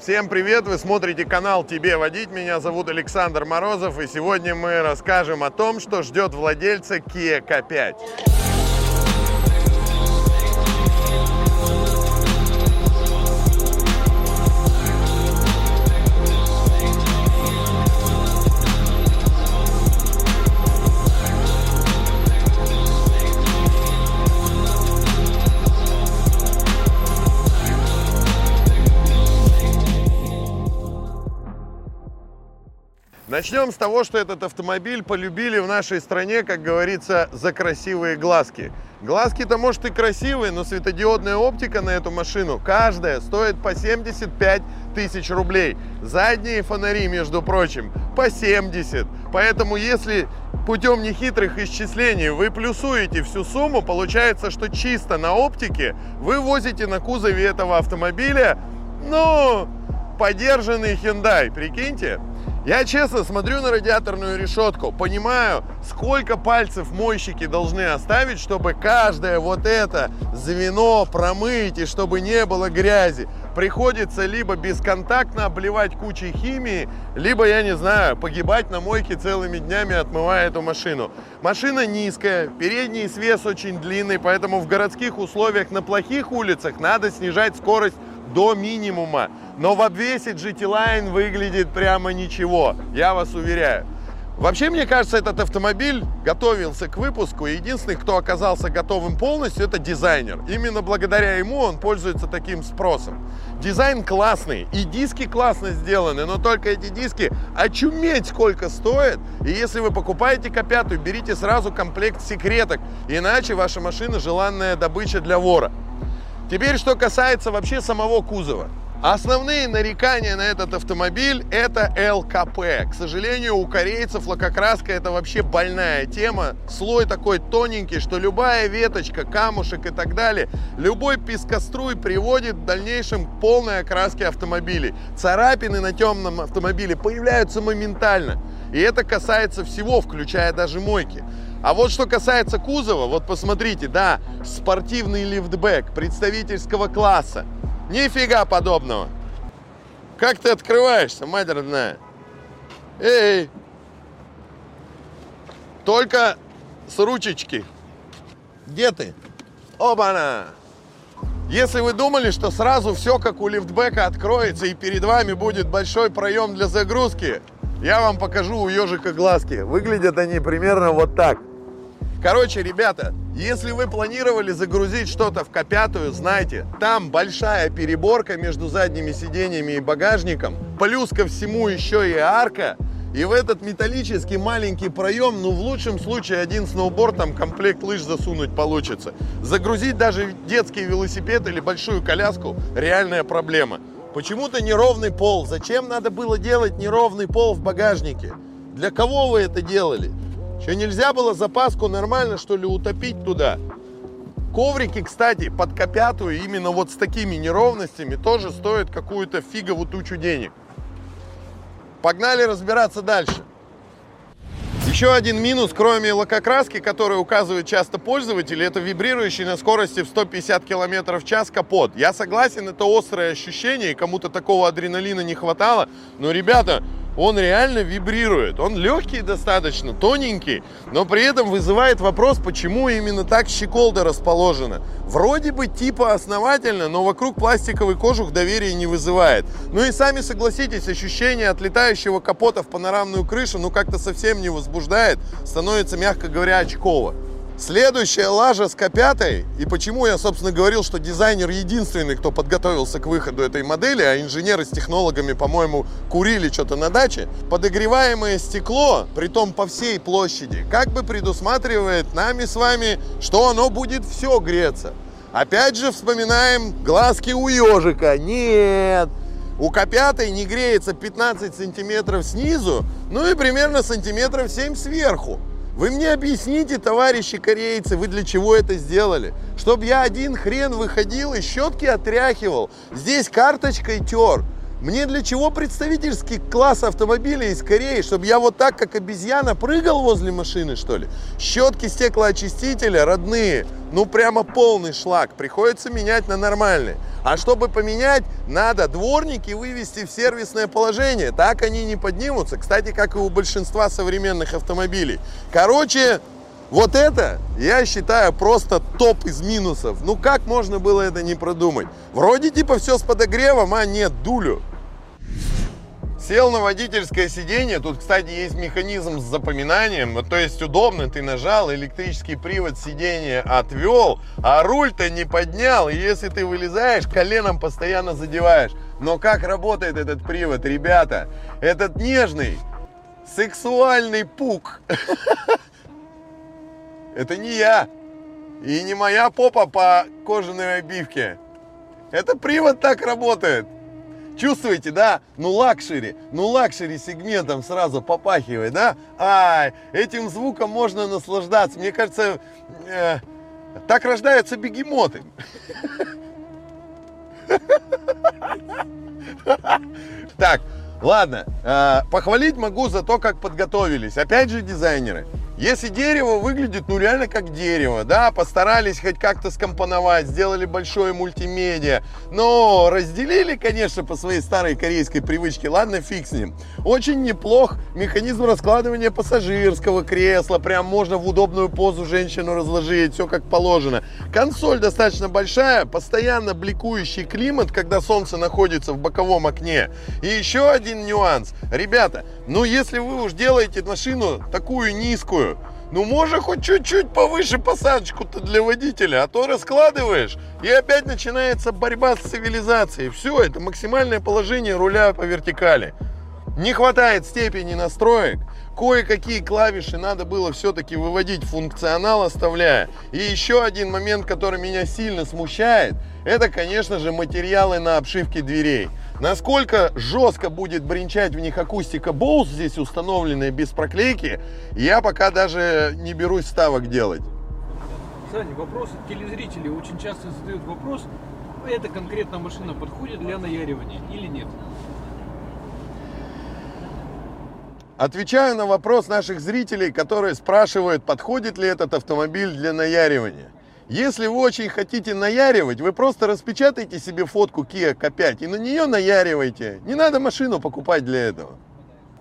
Всем привет! Вы смотрите канал «Тебе водить». Меня зовут Александр Морозов. И сегодня мы расскажем о том, что ждет владельца Kia K5. Начнем с того, что этот автомобиль полюбили в нашей стране, как говорится, за красивые глазки. Глазки-то, может, и красивые, но светодиодная оптика на эту машину, каждая стоит по 75 тысяч рублей. Задние фонари, между прочим, по 70. Поэтому, если путем нехитрых исчислений вы плюсуете всю сумму, получается, что чисто на оптике вы возите на кузове этого автомобиля, ну, подержанный Hyundai, прикиньте. Я честно смотрю на радиаторную решетку, понимаю, сколько пальцев мойщики должны оставить, чтобы каждое вот это звено промыть и чтобы не было грязи. Приходится либо бесконтактно обливать кучей химии, либо, я не знаю, погибать на мойке целыми днями, отмывая эту машину. Машина низкая, передний свес очень длинный, поэтому в городских условиях на плохих улицах надо снижать скорость до минимума. Но в обвесе GT Line выглядит прямо ничего, я вас уверяю. Вообще, мне кажется, этот автомобиль готовился к выпуску. И единственный, кто оказался готовым полностью, это дизайнер. Именно благодаря ему он пользуется таким спросом. Дизайн классный, и диски классно сделаны, но только эти диски очуметь сколько стоят. И если вы покупаете К5, берите сразу комплект секреток, иначе ваша машина желанная добыча для вора. Теперь, что касается вообще самого кузова. Основные нарекания на этот автомобиль – это ЛКП. К сожалению, у корейцев лакокраска – это вообще больная тема. Слой такой тоненький, что любая веточка, камушек и так далее, любой пескоструй приводит в дальнейшем к полной окраске автомобилей. Царапины на темном автомобиле появляются моментально. И это касается всего, включая даже мойки. А вот что касается кузова, вот посмотрите, да, спортивный лифтбэк представительского класса. Нифига подобного. Как ты открываешься, мать родная? Эй! Только с ручечки. Где ты? Оба-на! Если вы думали, что сразу все как у лифтбека откроется и перед вами будет большой проем для загрузки, я вам покажу у ежика глазки. Выглядят они примерно вот так. Короче, ребята, если вы планировали загрузить что-то в К5, знайте, там большая переборка между задними сиденьями и багажником, плюс ко всему еще и арка, и в этот металлический маленький проем, ну в лучшем случае один сноуборд, там комплект лыж засунуть получится. Загрузить даже детский велосипед или большую коляску – реальная проблема. Почему-то неровный пол. Зачем надо было делать неровный пол в багажнике? Для кого вы это делали? Что нельзя было запаску нормально, что ли, утопить туда? Коврики, кстати, под копятую, именно вот с такими неровностями, тоже стоят какую-то фиговую тучу денег. Погнали разбираться дальше. Еще один минус, кроме лакокраски, который указывают часто пользователи, это вибрирующий на скорости в 150 км в час капот. Я согласен, это острое ощущение, и кому-то такого адреналина не хватало. Но, ребята, он реально вибрирует. Он легкий достаточно, тоненький, но при этом вызывает вопрос, почему именно так щеколда расположена. Вроде бы типа основательно, но вокруг пластиковый кожух доверия не вызывает. Ну и сами согласитесь, ощущение от летающего капота в панорамную крышу ну как-то совсем не возбуждает, становится, мягко говоря, очково. Следующая лажа с К5, и почему я, собственно, говорил, что дизайнер единственный, кто подготовился к выходу этой модели, а инженеры с технологами, по-моему, курили что-то на даче, подогреваемое стекло, при том по всей площади, как бы предусматривает нами с вами, что оно будет все греться. Опять же вспоминаем глазки у ежика. Нет, у К5 не греется 15 сантиметров снизу, ну и примерно сантиметров 7 сверху. Вы мне объясните, товарищи корейцы, вы для чего это сделали? Чтоб я один хрен выходил и щетки отряхивал. Здесь карточкой тер. Мне для чего представительский класс автомобилей из Кореи? Чтобы я вот так, как обезьяна, прыгал возле машины, что ли? Щетки стеклоочистителя родные. Ну, прямо полный шлак. Приходится менять на нормальные. А чтобы поменять, надо дворники вывести в сервисное положение. Так они не поднимутся. Кстати, как и у большинства современных автомобилей. Короче, вот это, я считаю, просто топ из минусов. Ну как можно было это не продумать? Вроде типа все с подогревом, а нет, дулю. Сел на водительское сиденье. Тут, кстати, есть механизм с запоминанием. То есть удобно, ты нажал, электрический привод сиденья отвел, а руль-то не поднял. И если ты вылезаешь, коленом постоянно задеваешь. Но как работает этот привод, ребята? Этот нежный, сексуальный пук. Это не я. И не моя попа по кожаной обивке. Это привод так работает. Чувствуете, да? Ну luxury, ну luxury сегментом сразу попахивает, да? Ай, этим звуком можно наслаждаться. Мне кажется, э, так рождаются бегемоты. Так, ладно, э, похвалить могу за то, как подготовились. Опять же дизайнеры. Если дерево выглядит, ну, реально как дерево, да, постарались хоть как-то скомпоновать, сделали большое мультимедиа, но разделили, конечно, по своей старой корейской привычке, ладно, фиг с ним. Очень неплох механизм раскладывания пассажирского кресла, прям можно в удобную позу женщину разложить, все как положено. Консоль достаточно большая, постоянно бликующий климат, когда солнце находится в боковом окне. И еще один нюанс. Ребята, ну если вы уж делаете машину такую низкую, ну, можно хоть чуть-чуть повыше посадочку-то для водителя, а то раскладываешь, и опять начинается борьба с цивилизацией. Все, это максимальное положение руля по вертикали. Не хватает степени настроек, кое-какие клавиши надо было все-таки выводить функционал оставляя. И еще один момент, который меня сильно смущает, это, конечно же, материалы на обшивке дверей. Насколько жестко будет бренчать в них акустика Bose здесь установленная без проклейки, я пока даже не берусь ставок делать. Саня, вопрос от телезрителей очень часто задают вопрос, эта конкретная машина подходит для наяривания или нет? Отвечаю на вопрос наших зрителей, которые спрашивают, подходит ли этот автомобиль для наяривания. Если вы очень хотите наяривать, вы просто распечатайте себе фотку Kia K5 и на нее наяривайте. Не надо машину покупать для этого.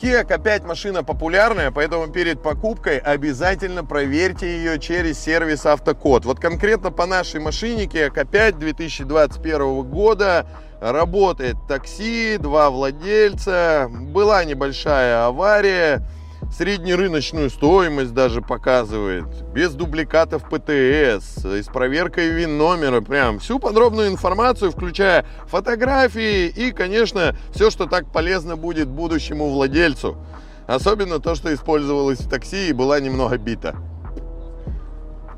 Kia K5 машина популярная, поэтому перед покупкой обязательно проверьте ее через сервис Автокод. Вот конкретно по нашей машине Kia K5 2021 года работает такси, два владельца, была небольшая авария, среднерыночную стоимость даже показывает, без дубликатов ПТС, с проверкой ВИН-номера, прям всю подробную информацию, включая фотографии и, конечно, все, что так полезно будет будущему владельцу. Особенно то, что использовалось в такси и была немного бита.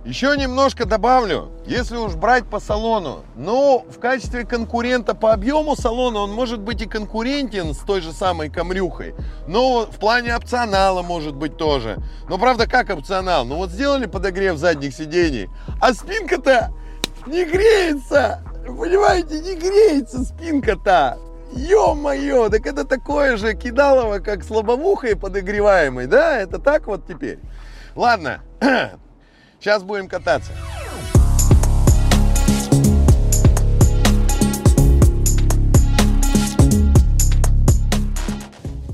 Еще немножко добавлю, если уж брать по салону, но в качестве конкурента по объему салона он может быть и конкурентен с той же самой камрюхой, но в плане опционала может быть тоже. Но правда как опционал? Ну вот сделали подогрев задних сидений, а спинка-то не греется, понимаете, не греется спинка-то. Ё-моё, так это такое же кидалово, как с лобовухой подогреваемой, да? Это так вот теперь. Ладно, Сейчас будем кататься.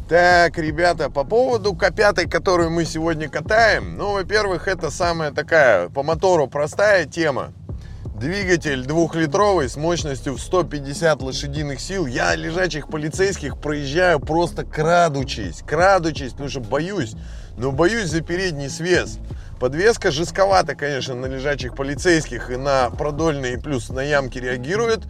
Так, ребята, по поводу К5, которую мы сегодня катаем. Ну, во-первых, это самая такая по мотору простая тема. Двигатель двухлитровый с мощностью в 150 лошадиных сил. Я лежачих полицейских проезжаю просто крадучись, крадучись, потому что боюсь. Но боюсь за передний свес. Подвеска жестковата, конечно, на лежачих полицейских и на продольные, плюс на ямки реагирует.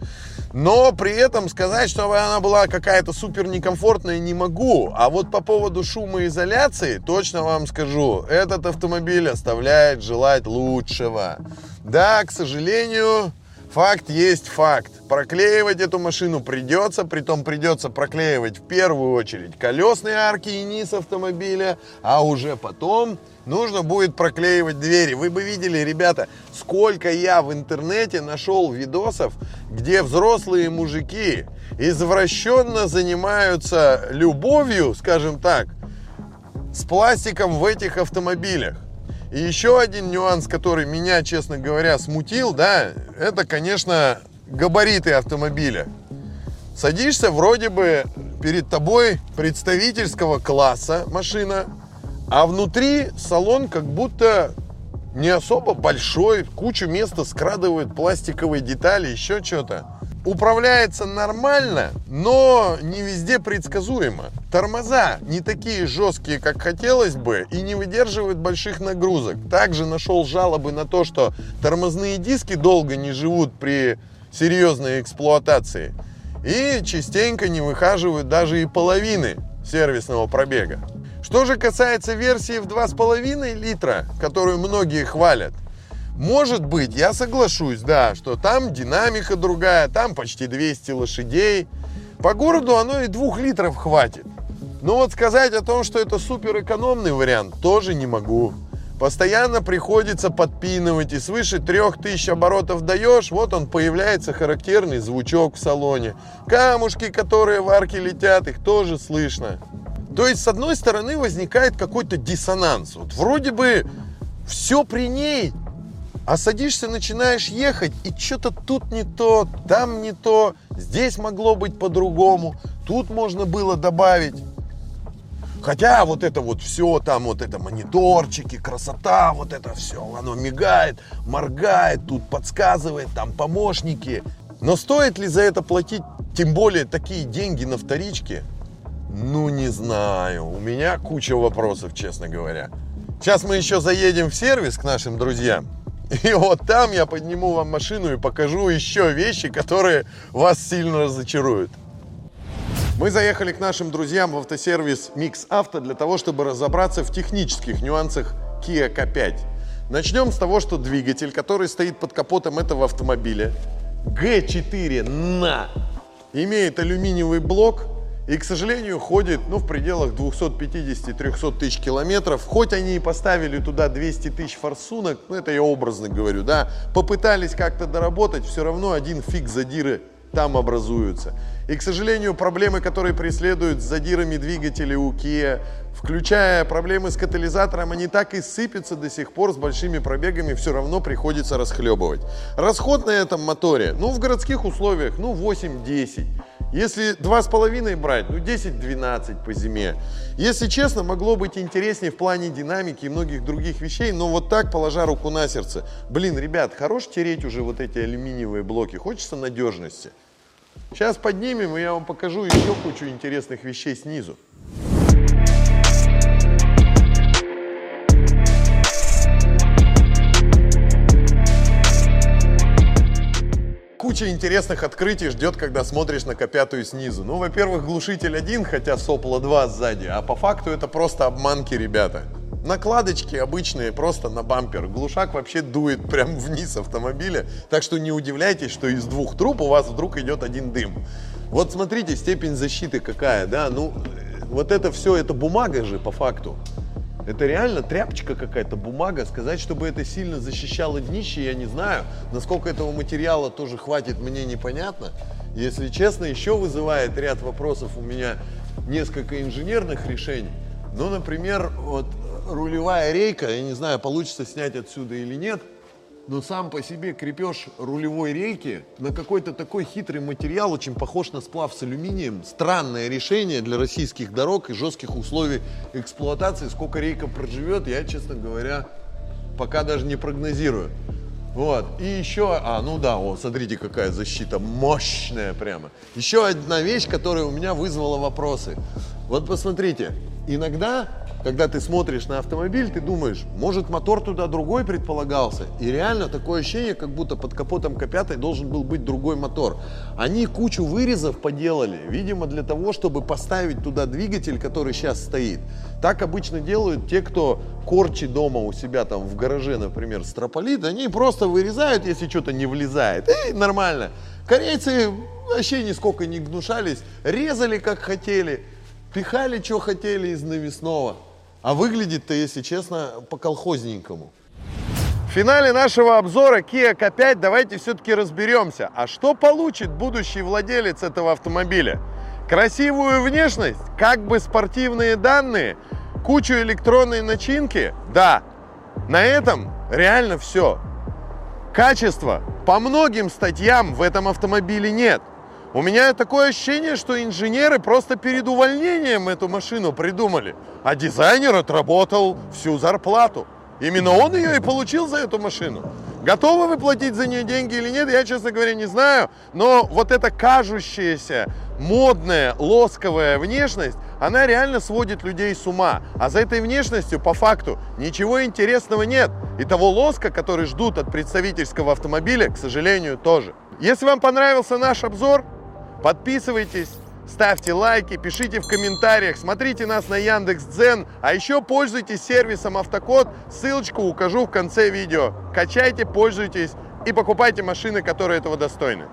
Но при этом сказать, что она была какая-то супер некомфортная, не могу. А вот по поводу шумоизоляции, точно вам скажу, этот автомобиль оставляет желать лучшего. Да, к сожалению, Факт есть факт. Проклеивать эту машину придется, притом придется проклеивать в первую очередь колесные арки и низ автомобиля, а уже потом нужно будет проклеивать двери. Вы бы видели, ребята, сколько я в интернете нашел видосов, где взрослые мужики извращенно занимаются любовью, скажем так, с пластиком в этих автомобилях. И еще один нюанс, который меня, честно говоря, смутил, да, это, конечно, габариты автомобиля. Садишься, вроде бы перед тобой представительского класса машина, а внутри салон как будто не особо большой, кучу места скрадывают пластиковые детали, еще что-то. Управляется нормально, но не везде предсказуемо. Тормоза не такие жесткие, как хотелось бы, и не выдерживают больших нагрузок. Также нашел жалобы на то, что тормозные диски долго не живут при серьезной эксплуатации. И частенько не выхаживают даже и половины сервисного пробега. Что же касается версии в 2,5 литра, которую многие хвалят, может быть, я соглашусь, да, что там динамика другая, там почти 200 лошадей. По городу оно и 2 литров хватит. Но вот сказать о том, что это супер экономный вариант, тоже не могу. Постоянно приходится подпинывать, и свыше 3000 оборотов даешь, вот он появляется характерный звучок в салоне. Камушки, которые в арке летят, их тоже слышно. То есть, с одной стороны, возникает какой-то диссонанс. Вот вроде бы все при ней, а садишься, начинаешь ехать, и что-то тут не то, там не то, здесь могло быть по-другому, тут можно было добавить. Хотя вот это вот все, там вот это мониторчики, красота, вот это все, оно мигает, моргает, тут подсказывает, там помощники. Но стоит ли за это платить, тем более такие деньги на вторичке? Ну, не знаю. У меня куча вопросов, честно говоря. Сейчас мы еще заедем в сервис к нашим друзьям. И вот там я подниму вам машину и покажу еще вещи, которые вас сильно разочаруют. Мы заехали к нашим друзьям в автосервис Mix Auto для того, чтобы разобраться в технических нюансах Kia K5. Начнем с того, что двигатель, который стоит под капотом этого автомобиля, G4 на, имеет алюминиевый блок и, к сожалению, ходит ну, в пределах 250-300 тысяч километров. Хоть они и поставили туда 200 тысяч форсунок, ну это я образно говорю, да, попытались как-то доработать, все равно один фиг задиры там образуются. И, к сожалению, проблемы, которые преследуют с задирами двигателей у Kia, включая проблемы с катализатором, они так и сыпятся до сих пор с большими пробегами, все равно приходится расхлебывать. Расход на этом моторе, ну, в городских условиях, ну, 8-10. Если 2,5 брать, ну 10-12 по зиме. Если честно, могло быть интереснее в плане динамики и многих других вещей, но вот так, положа руку на сердце. Блин, ребят, хорош тереть уже вот эти алюминиевые блоки, хочется надежности. Сейчас поднимем, и я вам покажу еще кучу интересных вещей снизу. Куча интересных открытий ждет, когда смотришь на К5 снизу. Ну, во-первых, глушитель один, хотя сопло 2 сзади, а по факту это просто обманки, ребята. Накладочки обычные, просто на бампер. Глушак вообще дует прям вниз автомобиля, так что не удивляйтесь, что из двух труб у вас вдруг идет один дым. Вот смотрите, степень защиты какая, да, ну, вот это все, это бумага же по факту. Это реально тряпочка какая-то, бумага. Сказать, чтобы это сильно защищало днище, я не знаю. Насколько этого материала тоже хватит, мне непонятно. Если честно, еще вызывает ряд вопросов у меня несколько инженерных решений. Ну, например, вот рулевая рейка, я не знаю, получится снять отсюда или нет – но сам по себе крепеж рулевой рейки на какой-то такой хитрый материал, очень похож на сплав с алюминием. Странное решение для российских дорог и жестких условий эксплуатации. Сколько рейка проживет, я, честно говоря, пока даже не прогнозирую. Вот. И еще, а, ну да, о, смотрите, какая защита мощная прямо. Еще одна вещь, которая у меня вызвала вопросы. Вот посмотрите, иногда когда ты смотришь на автомобиль, ты думаешь, может мотор туда другой предполагался. И реально такое ощущение, как будто под капотом К5 должен был быть другой мотор. Они кучу вырезов поделали, видимо, для того, чтобы поставить туда двигатель, который сейчас стоит. Так обычно делают те, кто корчи дома у себя там в гараже, например, строполит, они просто вырезают, если что-то не влезает. И нормально. Корейцы вообще нисколько не гнушались, резали как хотели, пихали, что хотели из навесного. А выглядит-то, если честно, по-колхозненькому. финале нашего обзора Kia K5 давайте все-таки разберемся, а что получит будущий владелец этого автомобиля? Красивую внешность, как бы спортивные данные, кучу электронной начинки? Да, на этом реально все. Качества по многим статьям в этом автомобиле нет. У меня такое ощущение, что инженеры просто перед увольнением эту машину придумали, а дизайнер отработал всю зарплату. Именно он ее и получил за эту машину. Готовы вы платить за нее деньги или нет, я, честно говоря, не знаю. Но вот эта кажущаяся модная, лосковая внешность, она реально сводит людей с ума. А за этой внешностью, по факту, ничего интересного нет. И того лоска, который ждут от представительского автомобиля, к сожалению, тоже. Если вам понравился наш обзор, подписывайтесь, ставьте лайки, пишите в комментариях, смотрите нас на Яндекс.Дзен, а еще пользуйтесь сервисом Автокод, ссылочку укажу в конце видео. Качайте, пользуйтесь и покупайте машины, которые этого достойны.